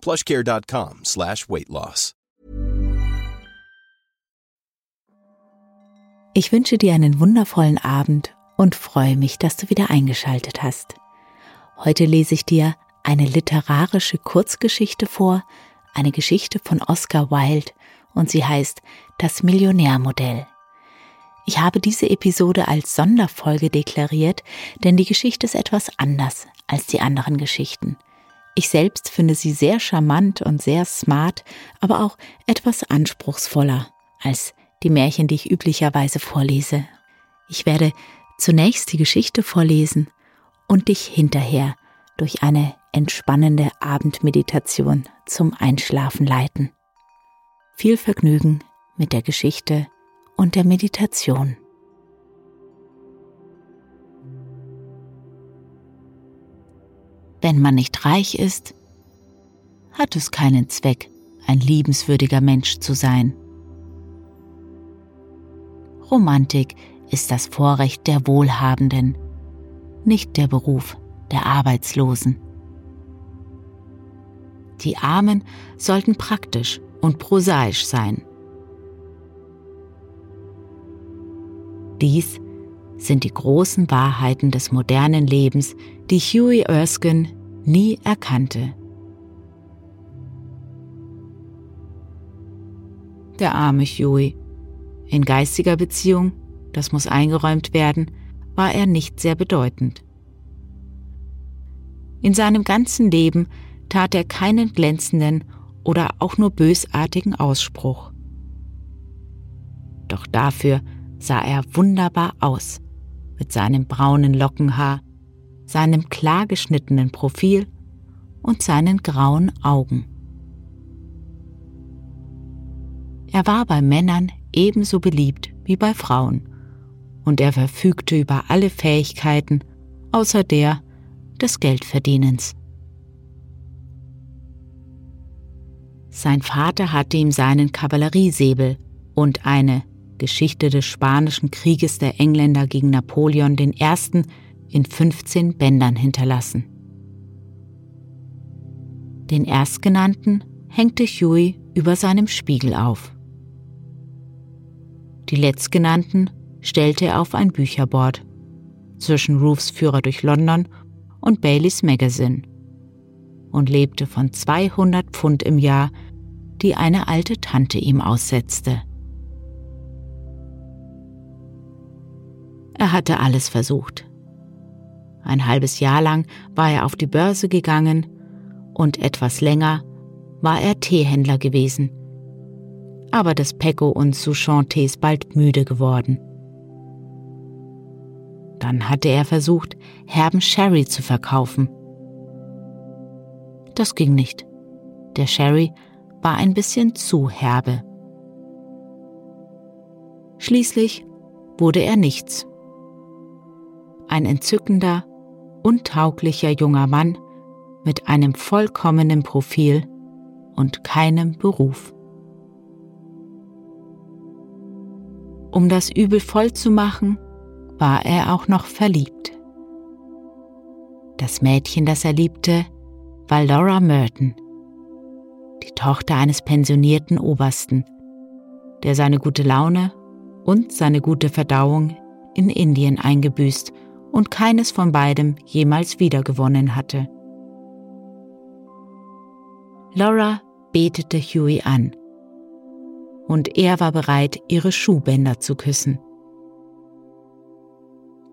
plushcare.com slash weight loss. Ich wünsche dir einen wundervollen Abend und freue mich, dass du wieder eingeschaltet hast. Heute lese ich dir eine literarische Kurzgeschichte vor, eine Geschichte von Oscar Wilde und sie heißt Das Millionärmodell. Ich habe diese Episode als Sonderfolge deklariert, denn die Geschichte ist etwas anders als die anderen Geschichten. Ich selbst finde sie sehr charmant und sehr smart, aber auch etwas anspruchsvoller als die Märchen, die ich üblicherweise vorlese. Ich werde zunächst die Geschichte vorlesen und dich hinterher durch eine entspannende Abendmeditation zum Einschlafen leiten. Viel Vergnügen mit der Geschichte und der Meditation. Wenn man nicht reich ist, hat es keinen Zweck, ein liebenswürdiger Mensch zu sein. Romantik ist das Vorrecht der Wohlhabenden, nicht der Beruf der Arbeitslosen. Die Armen sollten praktisch und prosaisch sein. Dies sind die großen Wahrheiten des modernen Lebens, die Huey Erskine nie erkannte. Der arme Huey. In geistiger Beziehung, das muss eingeräumt werden, war er nicht sehr bedeutend. In seinem ganzen Leben tat er keinen glänzenden oder auch nur bösartigen Ausspruch. Doch dafür sah er wunderbar aus, mit seinem braunen Lockenhaar, seinem klar geschnittenen Profil und seinen grauen Augen. Er war bei Männern ebenso beliebt wie bei Frauen, und er verfügte über alle Fähigkeiten außer der des Geldverdienens. Sein Vater hatte ihm seinen Kavalleriesäbel und eine Geschichte des Spanischen Krieges der Engländer gegen Napoleon I. in 15 Bändern hinterlassen. Den erstgenannten hängte Huey über seinem Spiegel auf. Die letztgenannten stellte er auf ein Bücherbord zwischen Roofs Führer durch London und Baileys Magazine und lebte von 200 Pfund im Jahr, die eine alte Tante ihm aussetzte. Er hatte alles versucht. Ein halbes Jahr lang war er auf die Börse gegangen und etwas länger war er Teehändler gewesen. Aber das Pecco und Souchon-Tee ist bald müde geworden. Dann hatte er versucht, herben Sherry zu verkaufen. Das ging nicht. Der Sherry war ein bisschen zu herbe. Schließlich wurde er nichts ein entzückender, untauglicher junger Mann mit einem vollkommenen Profil und keinem Beruf. Um das Übel voll zu machen, war er auch noch verliebt. Das Mädchen, das er liebte, war Laura Merton, die Tochter eines pensionierten Obersten, der seine gute Laune und seine gute Verdauung in Indien eingebüßt und keines von beidem jemals wiedergewonnen hatte. Laura betete Huey an, und er war bereit, ihre Schuhbänder zu küssen.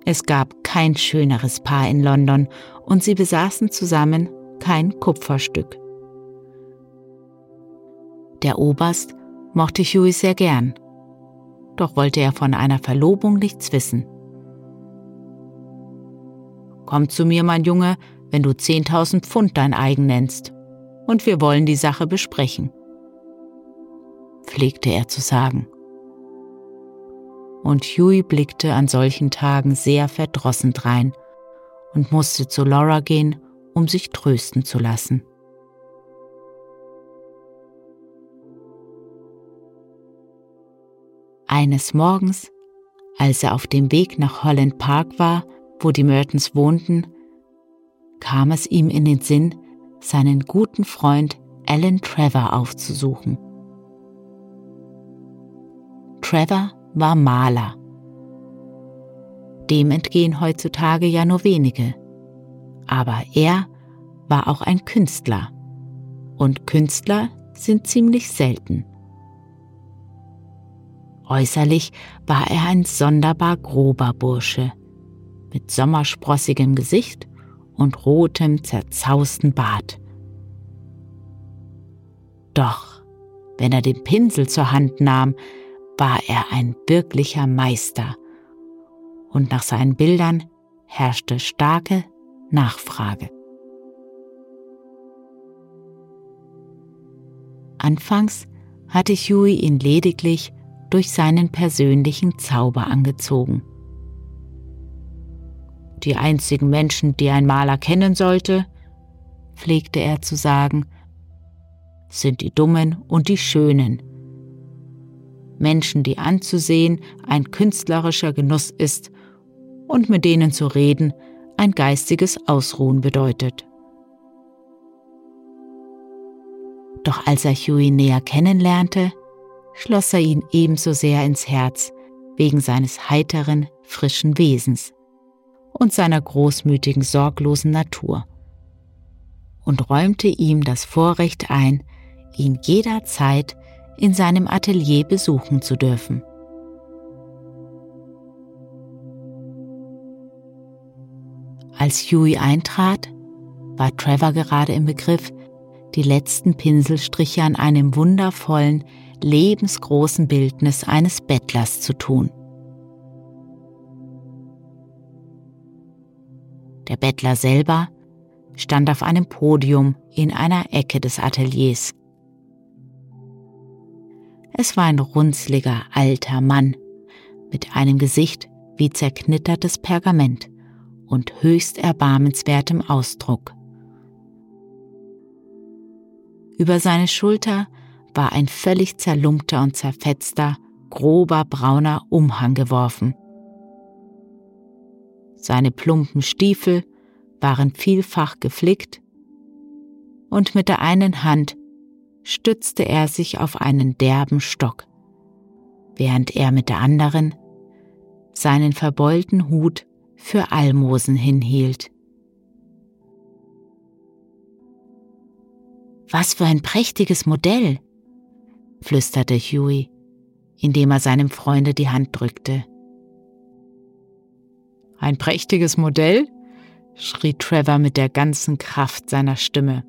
Es gab kein schöneres Paar in London und sie besaßen zusammen kein Kupferstück. Der Oberst mochte Huey sehr gern, doch wollte er von einer Verlobung nichts wissen. Komm zu mir, mein Junge, wenn du 10.000 Pfund dein eigen nennst, und wir wollen die Sache besprechen, pflegte er zu sagen. Und Huey blickte an solchen Tagen sehr verdrossen drein und musste zu Laura gehen, um sich trösten zu lassen. Eines Morgens, als er auf dem Weg nach Holland Park war, wo die Mertons wohnten, kam es ihm in den Sinn, seinen guten Freund Alan Trevor aufzusuchen. Trevor war Maler. Dem entgehen heutzutage ja nur wenige. Aber er war auch ein Künstler. Und Künstler sind ziemlich selten. Äußerlich war er ein sonderbar grober Bursche, mit sommersprossigem Gesicht und rotem, zerzausten Bart. Doch, wenn er den Pinsel zur Hand nahm, war er ein wirklicher Meister, und nach seinen Bildern herrschte starke Nachfrage. Anfangs hatte Huey ihn lediglich durch seinen persönlichen Zauber angezogen. Die einzigen Menschen, die ein Maler kennen sollte, pflegte er zu sagen, sind die Dummen und die Schönen. Menschen, die anzusehen ein künstlerischer Genuss ist und mit denen zu reden ein geistiges Ausruhen bedeutet. Doch als er Huey näher kennenlernte, schloss er ihn ebenso sehr ins Herz, wegen seines heiteren, frischen Wesens und seiner großmütigen, sorglosen Natur und räumte ihm das Vorrecht ein, ihn jederzeit in seinem Atelier besuchen zu dürfen. Als Huey eintrat, war Trevor gerade im Begriff, die letzten Pinselstriche an einem wundervollen, lebensgroßen Bildnis eines Bettlers zu tun. Der Bettler selber stand auf einem Podium in einer Ecke des Ateliers. Es war ein runzliger alter Mann mit einem Gesicht wie zerknittertes Pergament und höchst erbarmenswertem Ausdruck. Über seine Schulter war ein völlig zerlumpter und zerfetzter, grober brauner Umhang geworfen. Seine plumpen Stiefel waren vielfach geflickt und mit der einen Hand stützte er sich auf einen derben Stock, während er mit der anderen seinen verbeulten Hut für Almosen hinhielt. Was für ein prächtiges Modell, flüsterte Huey, indem er seinem Freunde die Hand drückte. Ein prächtiges Modell? schrie Trevor mit der ganzen Kraft seiner Stimme.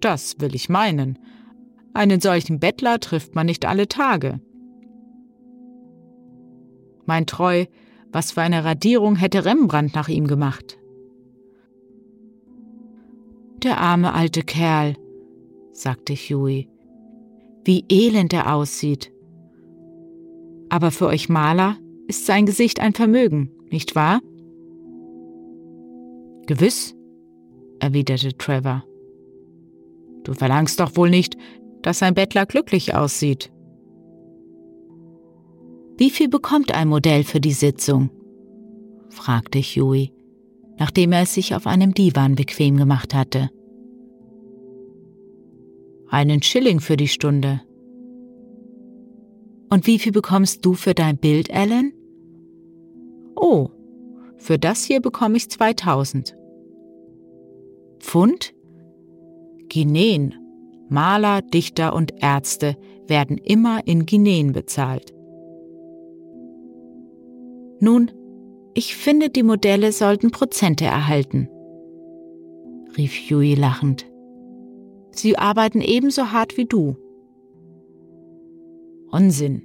Das will ich meinen. Einen solchen Bettler trifft man nicht alle Tage. Mein Treu, was für eine Radierung hätte Rembrandt nach ihm gemacht? Der arme alte Kerl, sagte Huey. Wie elend er aussieht. Aber für euch Maler ist sein Gesicht ein Vermögen, nicht wahr? Gewiss, erwiderte Trevor. Du verlangst doch wohl nicht, dass ein Bettler glücklich aussieht. Wie viel bekommt ein Modell für die Sitzung? fragte Huey, nachdem er es sich auf einem Divan bequem gemacht hatte. Einen Schilling für die Stunde. Und wie viel bekommst du für dein Bild, Alan? Oh, für das hier bekomme ich 2000. Pfund? Guineen, Maler, Dichter und Ärzte werden immer in Guineen bezahlt. Nun, ich finde, die Modelle sollten Prozente erhalten, rief Huey lachend. Sie arbeiten ebenso hart wie du. Unsinn.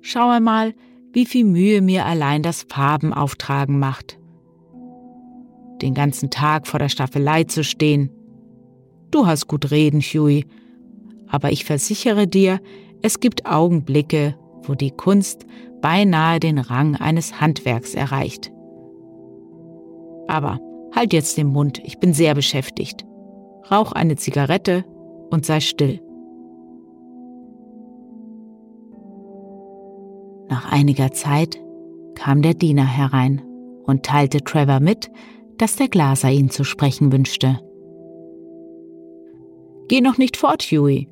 Schau einmal, wie viel Mühe mir allein das Farbenauftragen macht. Den ganzen Tag vor der Staffelei zu stehen. Du hast gut reden, Huey, aber ich versichere dir, es gibt Augenblicke, wo die Kunst beinahe den Rang eines Handwerks erreicht. Aber halt jetzt den Mund, ich bin sehr beschäftigt. Rauch eine Zigarette und sei still. Einiger Zeit kam der Diener herein und teilte Trevor mit, dass der Glaser ihn zu sprechen wünschte. Geh noch nicht fort, Huey,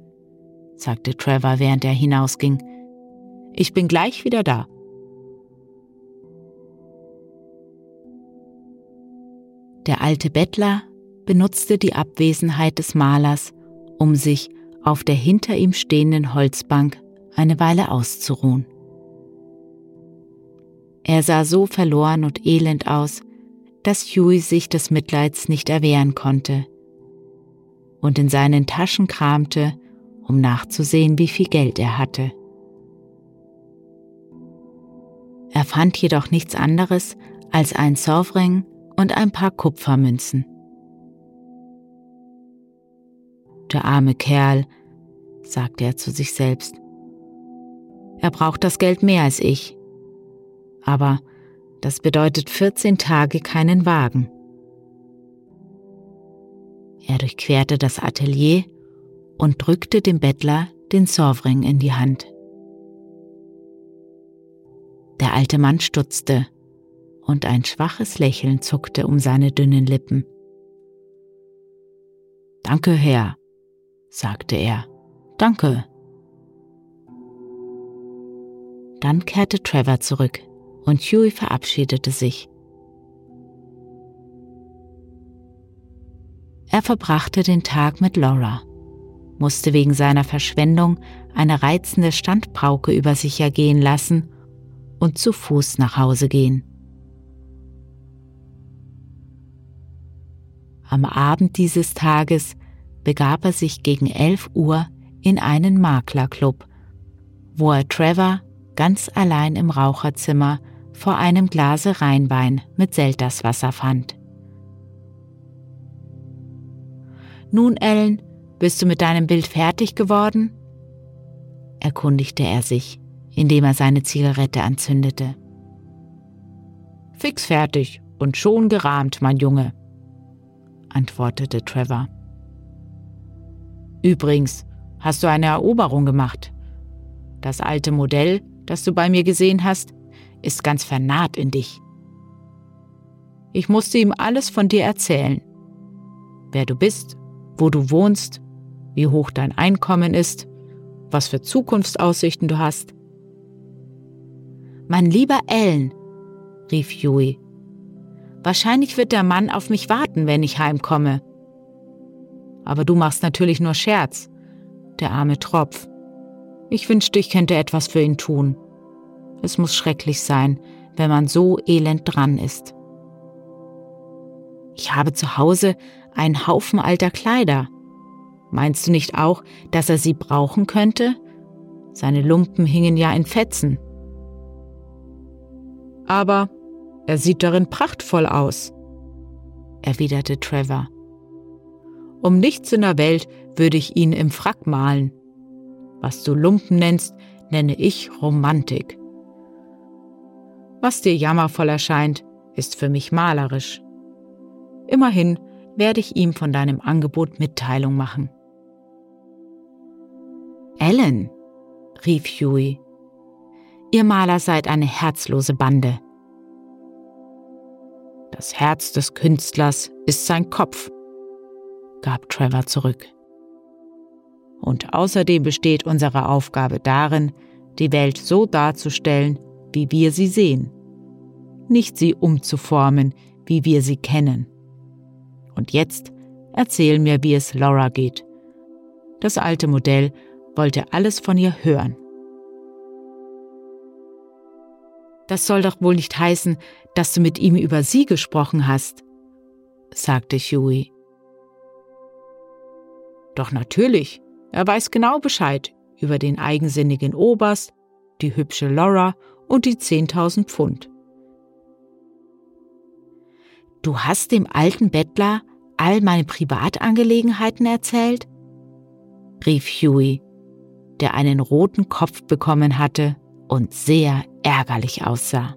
sagte Trevor, während er hinausging. Ich bin gleich wieder da. Der alte Bettler benutzte die Abwesenheit des Malers, um sich auf der hinter ihm stehenden Holzbank eine Weile auszuruhen. Er sah so verloren und elend aus, dass Huey sich des Mitleids nicht erwehren konnte und in seinen Taschen kramte, um nachzusehen, wie viel Geld er hatte. Er fand jedoch nichts anderes als ein Sovereign und ein paar Kupfermünzen. Der arme Kerl, sagte er zu sich selbst. Er braucht das Geld mehr als ich aber das bedeutet 14 Tage keinen Wagen. Er durchquerte das Atelier und drückte dem Bettler den Sorvring in die Hand. Der alte Mann stutzte und ein schwaches Lächeln zuckte um seine dünnen Lippen. Danke, Herr, sagte er. Danke. Dann kehrte Trevor zurück und Huey verabschiedete sich. Er verbrachte den Tag mit Laura, musste wegen seiner Verschwendung eine reizende Standbrauke über sich ergehen lassen und zu Fuß nach Hause gehen. Am Abend dieses Tages begab er sich gegen 11 Uhr in einen Maklerclub, wo er Trevor ganz allein im Raucherzimmer vor einem Glase Rheinwein mit Selterswasser fand. Nun, Ellen, bist du mit deinem Bild fertig geworden? erkundigte er sich, indem er seine Zigarette anzündete. Fix fertig und schon gerahmt, mein Junge, antwortete Trevor. Übrigens, hast du eine Eroberung gemacht. Das alte Modell, das du bei mir gesehen hast, ist ganz vernarrt in dich. Ich musste ihm alles von dir erzählen. Wer du bist, wo du wohnst, wie hoch dein Einkommen ist, was für Zukunftsaussichten du hast. Mein lieber Ellen, rief Huey, wahrscheinlich wird der Mann auf mich warten, wenn ich heimkomme. Aber du machst natürlich nur Scherz, der arme Tropf. Ich wünschte, ich könnte etwas für ihn tun. Es muss schrecklich sein, wenn man so elend dran ist. Ich habe zu Hause einen Haufen alter Kleider. Meinst du nicht auch, dass er sie brauchen könnte? Seine Lumpen hingen ja in Fetzen. Aber er sieht darin prachtvoll aus, erwiderte Trevor. Um nichts in der Welt würde ich ihn im Frack malen. Was du Lumpen nennst, nenne ich Romantik. Was dir jammervoll erscheint, ist für mich malerisch. Immerhin werde ich ihm von deinem Angebot Mitteilung machen. Ellen, rief Huey, ihr Maler seid eine herzlose Bande. Das Herz des Künstlers ist sein Kopf, gab Trevor zurück. Und außerdem besteht unsere Aufgabe darin, die Welt so darzustellen, wie wir sie sehen, nicht sie umzuformen, wie wir sie kennen. Und jetzt erzähl mir, wie es Laura geht. Das alte Modell wollte alles von ihr hören. Das soll doch wohl nicht heißen, dass du mit ihm über sie gesprochen hast, sagte Huey. Doch natürlich, er weiß genau Bescheid über den eigensinnigen Oberst, die hübsche Laura und die 10.000 Pfund. Du hast dem alten Bettler all meine Privatangelegenheiten erzählt? rief Huey, der einen roten Kopf bekommen hatte und sehr ärgerlich aussah.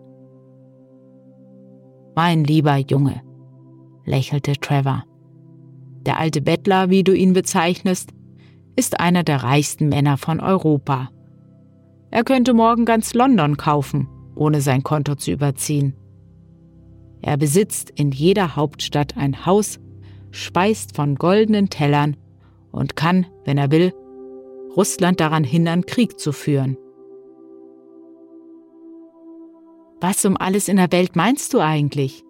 Mein lieber Junge, lächelte Trevor. Der alte Bettler, wie du ihn bezeichnest, ist einer der reichsten Männer von Europa. Er könnte morgen ganz London kaufen, ohne sein Konto zu überziehen. Er besitzt in jeder Hauptstadt ein Haus, speist von goldenen Tellern und kann, wenn er will, Russland daran hindern, Krieg zu führen. Was um alles in der Welt meinst du eigentlich?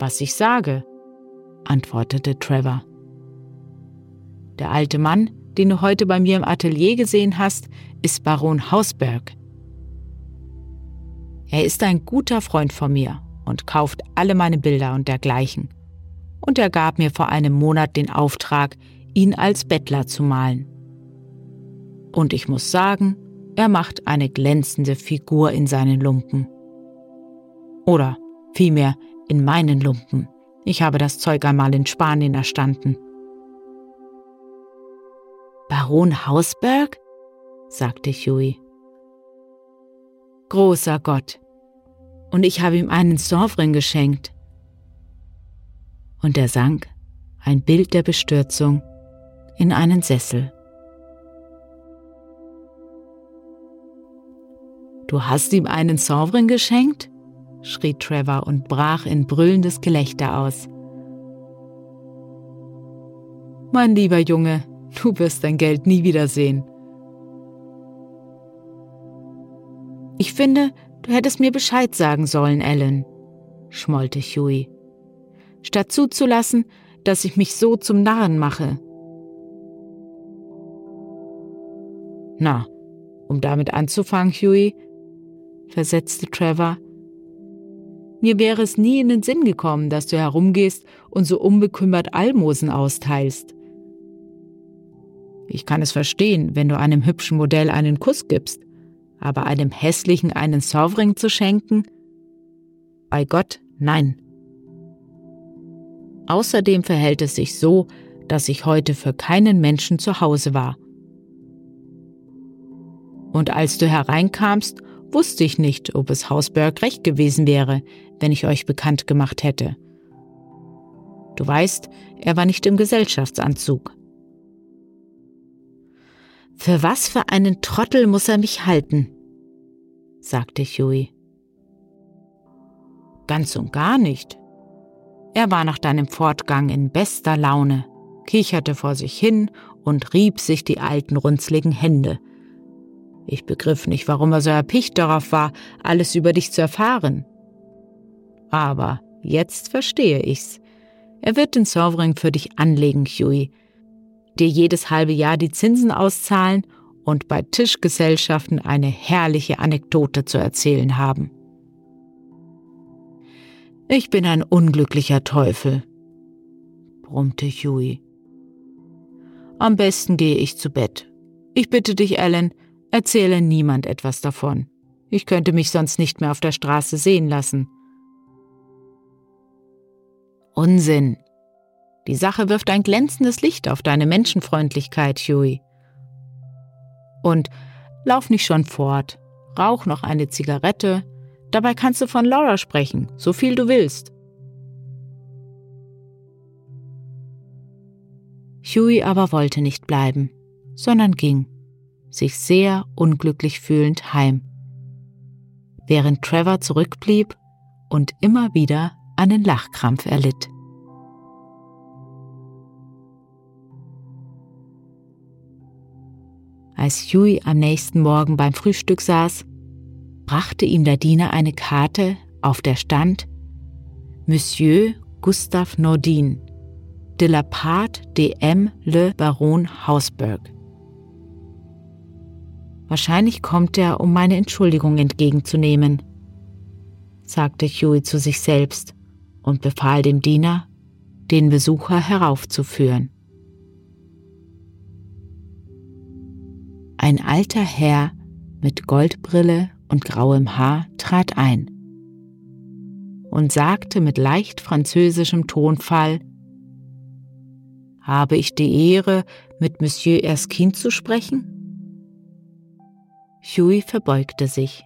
Was ich sage, antwortete Trevor. Der alte Mann, den du heute bei mir im Atelier gesehen hast, ist Baron Hausberg. Er ist ein guter Freund von mir und kauft alle meine Bilder und dergleichen. Und er gab mir vor einem Monat den Auftrag, ihn als Bettler zu malen. Und ich muss sagen, er macht eine glänzende Figur in seinen Lumpen. Oder vielmehr in meinen Lumpen. Ich habe das Zeug einmal in Spanien erstanden. Baron Hausberg? sagte Huey. Großer Gott. Und ich habe ihm einen Sovereign geschenkt. Und er sank, ein Bild der Bestürzung, in einen Sessel. Du hast ihm einen Sovereign geschenkt? schrie Trevor und brach in brüllendes Gelächter aus. Mein lieber Junge, du wirst dein Geld nie wiedersehen. Ich finde, du hättest mir Bescheid sagen sollen, Ellen, schmollte Huey, statt zuzulassen, dass ich mich so zum Narren mache. Na, um damit anzufangen, Huey, versetzte Trevor. Mir wäre es nie in den Sinn gekommen, dass du herumgehst und so unbekümmert Almosen austeilst. Ich kann es verstehen, wenn du einem hübschen Modell einen Kuss gibst, aber einem hässlichen einen Sovereign zu schenken? Bei Gott, nein. Außerdem verhält es sich so, dass ich heute für keinen Menschen zu Hause war. Und als du hereinkamst wusste ich nicht, ob es Hausberg recht gewesen wäre, wenn ich euch bekannt gemacht hätte. Du weißt, er war nicht im Gesellschaftsanzug. Für was für einen Trottel muss er mich halten? sagte Huey. Ganz und gar nicht. Er war nach deinem Fortgang in bester Laune, kicherte vor sich hin und rieb sich die alten runzligen Hände, ich begriff nicht, warum er so erpicht darauf war, alles über dich zu erfahren. Aber jetzt verstehe ich's. Er wird den Sovereign für dich anlegen, Huey, dir jedes halbe Jahr die Zinsen auszahlen und bei Tischgesellschaften eine herrliche Anekdote zu erzählen haben. Ich bin ein unglücklicher Teufel, brummte Huey. Am besten gehe ich zu Bett. Ich bitte dich, Ellen, Erzähle niemand etwas davon. Ich könnte mich sonst nicht mehr auf der Straße sehen lassen. Unsinn. Die Sache wirft ein glänzendes Licht auf deine Menschenfreundlichkeit, Huey. Und lauf nicht schon fort. Rauch noch eine Zigarette. Dabei kannst du von Laura sprechen, so viel du willst. Huey aber wollte nicht bleiben, sondern ging sich sehr unglücklich fühlend heim, während Trevor zurückblieb und immer wieder einen Lachkrampf erlitt. Als Huey am nächsten Morgen beim Frühstück saß, brachte ihm der Diener eine Karte, auf der stand Monsieur Gustave Nordin, de la part de M. le Baron Hausberg. Wahrscheinlich kommt er, um meine Entschuldigung entgegenzunehmen, sagte Huey zu sich selbst und befahl dem Diener, den Besucher heraufzuführen. Ein alter Herr mit Goldbrille und grauem Haar trat ein und sagte mit leicht französischem Tonfall Habe ich die Ehre, mit Monsieur Erskine zu sprechen? Huey verbeugte sich.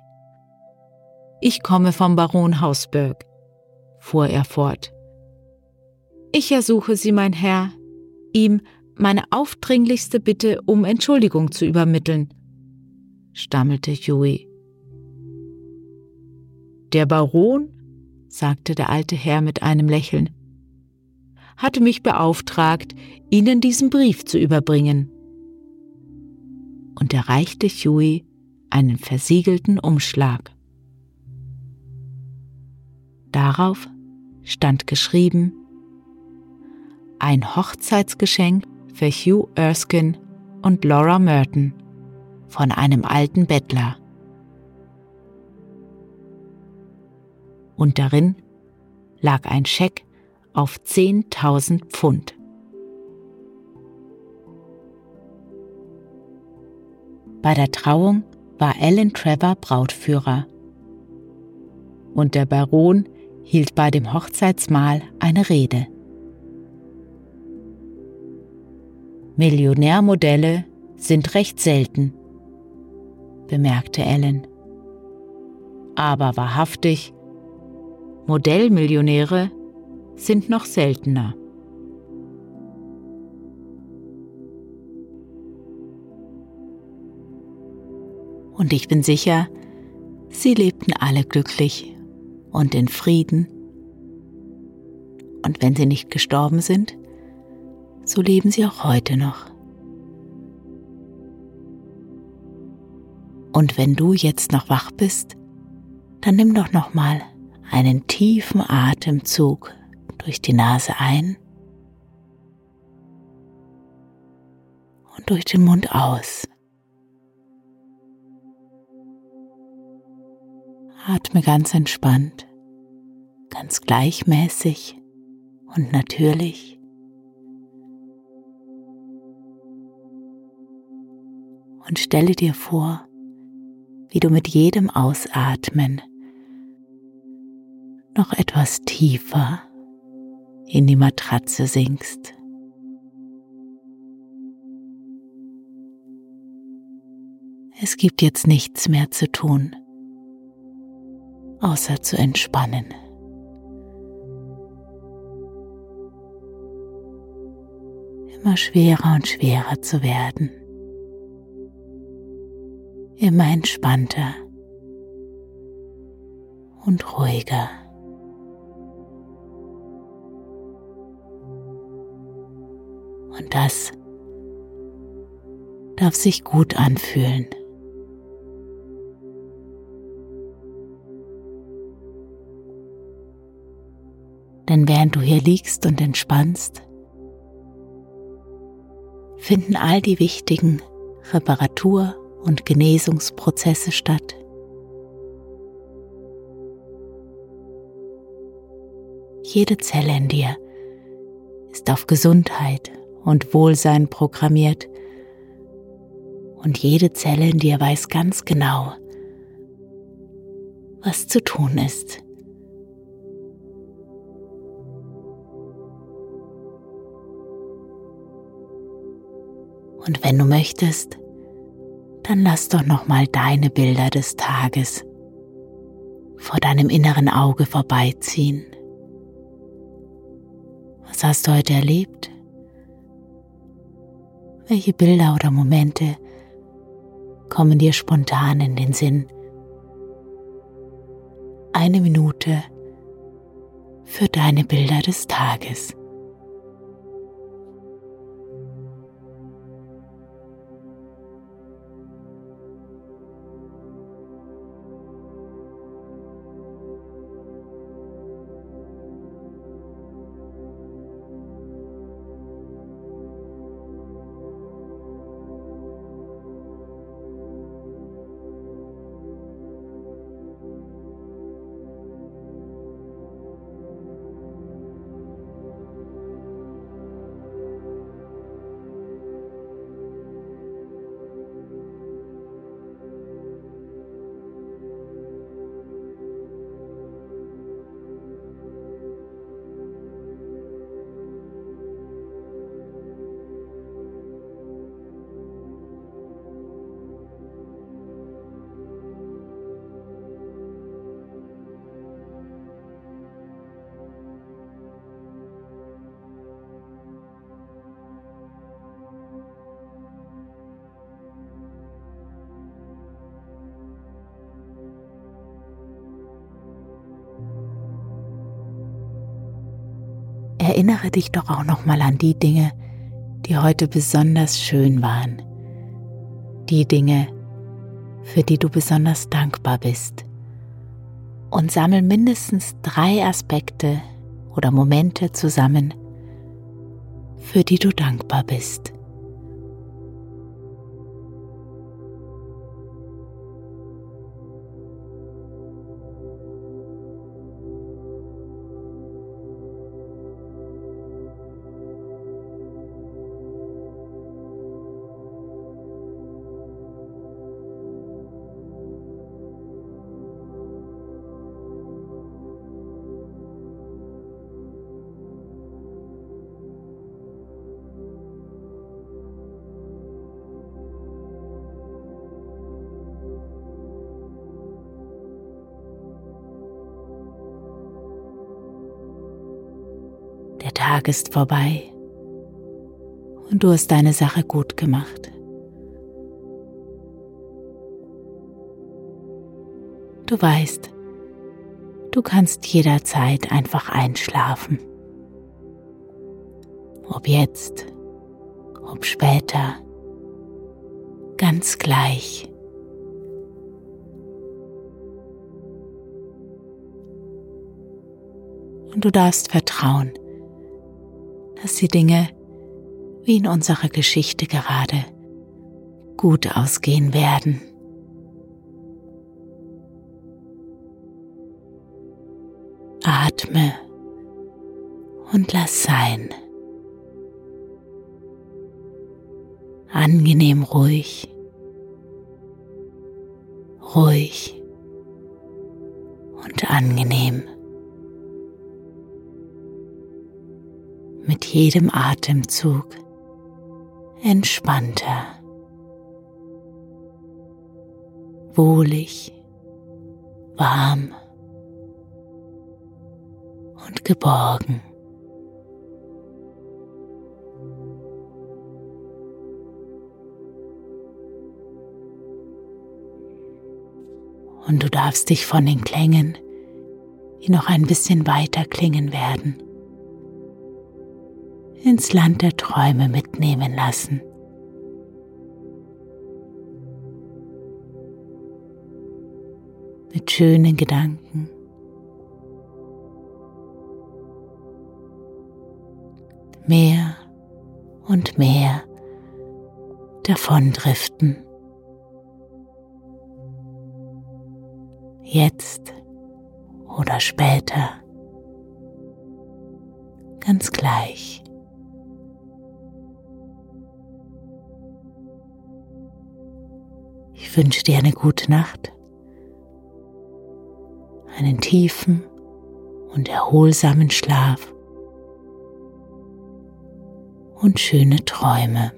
Ich komme vom Baron Hausberg, fuhr er fort. Ich ersuche Sie, mein Herr, ihm meine aufdringlichste Bitte um Entschuldigung zu übermitteln, stammelte Huey. Der Baron, sagte der alte Herr mit einem Lächeln, hatte mich beauftragt, Ihnen diesen Brief zu überbringen. Und erreichte Huey einen versiegelten Umschlag. Darauf stand geschrieben Ein Hochzeitsgeschenk für Hugh Erskine und Laura Merton von einem alten Bettler. Und darin lag ein Scheck auf 10.000 Pfund. Bei der Trauung war Alan Trevor Brautführer. Und der Baron hielt bei dem Hochzeitsmahl eine Rede. Millionärmodelle sind recht selten, bemerkte Alan. Aber wahrhaftig, Modellmillionäre sind noch seltener. und ich bin sicher, sie lebten alle glücklich und in Frieden. Und wenn sie nicht gestorben sind, so leben sie auch heute noch. Und wenn du jetzt noch wach bist, dann nimm doch noch mal einen tiefen Atemzug durch die Nase ein und durch den Mund aus. Atme ganz entspannt, ganz gleichmäßig und natürlich. Und stelle dir vor, wie du mit jedem Ausatmen noch etwas tiefer in die Matratze sinkst. Es gibt jetzt nichts mehr zu tun außer zu entspannen. Immer schwerer und schwerer zu werden. Immer entspannter und ruhiger. Und das darf sich gut anfühlen. Denn während du hier liegst und entspannst, finden all die wichtigen Reparatur- und Genesungsprozesse statt. Jede Zelle in dir ist auf Gesundheit und Wohlsein programmiert und jede Zelle in dir weiß ganz genau, was zu tun ist. Und wenn du möchtest, dann lass doch noch mal deine Bilder des Tages vor deinem inneren Auge vorbeiziehen. Was hast du heute erlebt? Welche Bilder oder Momente kommen dir spontan in den Sinn? Eine Minute für deine Bilder des Tages. Erinnere dich doch auch noch mal an die Dinge, die heute besonders schön waren. Die Dinge, für die du besonders dankbar bist. Und sammel mindestens drei Aspekte oder Momente zusammen, für die du dankbar bist. Tag ist vorbei und du hast deine Sache gut gemacht. Du weißt, du kannst jederzeit einfach einschlafen. Ob jetzt, ob später, ganz gleich. Und du darfst vertrauen, dass die Dinge, wie in unserer Geschichte gerade, gut ausgehen werden. Atme und lass sein. Angenehm ruhig, ruhig und angenehm. Mit jedem Atemzug entspannter, wohlig, warm und geborgen. Und du darfst dich von den Klängen, die noch ein bisschen weiter klingen werden, ins Land der Träume mitnehmen lassen. Mit schönen Gedanken. Mehr und mehr davondriften. Jetzt oder später. Ganz gleich. Ich wünsche dir eine gute Nacht, einen tiefen und erholsamen Schlaf und schöne Träume.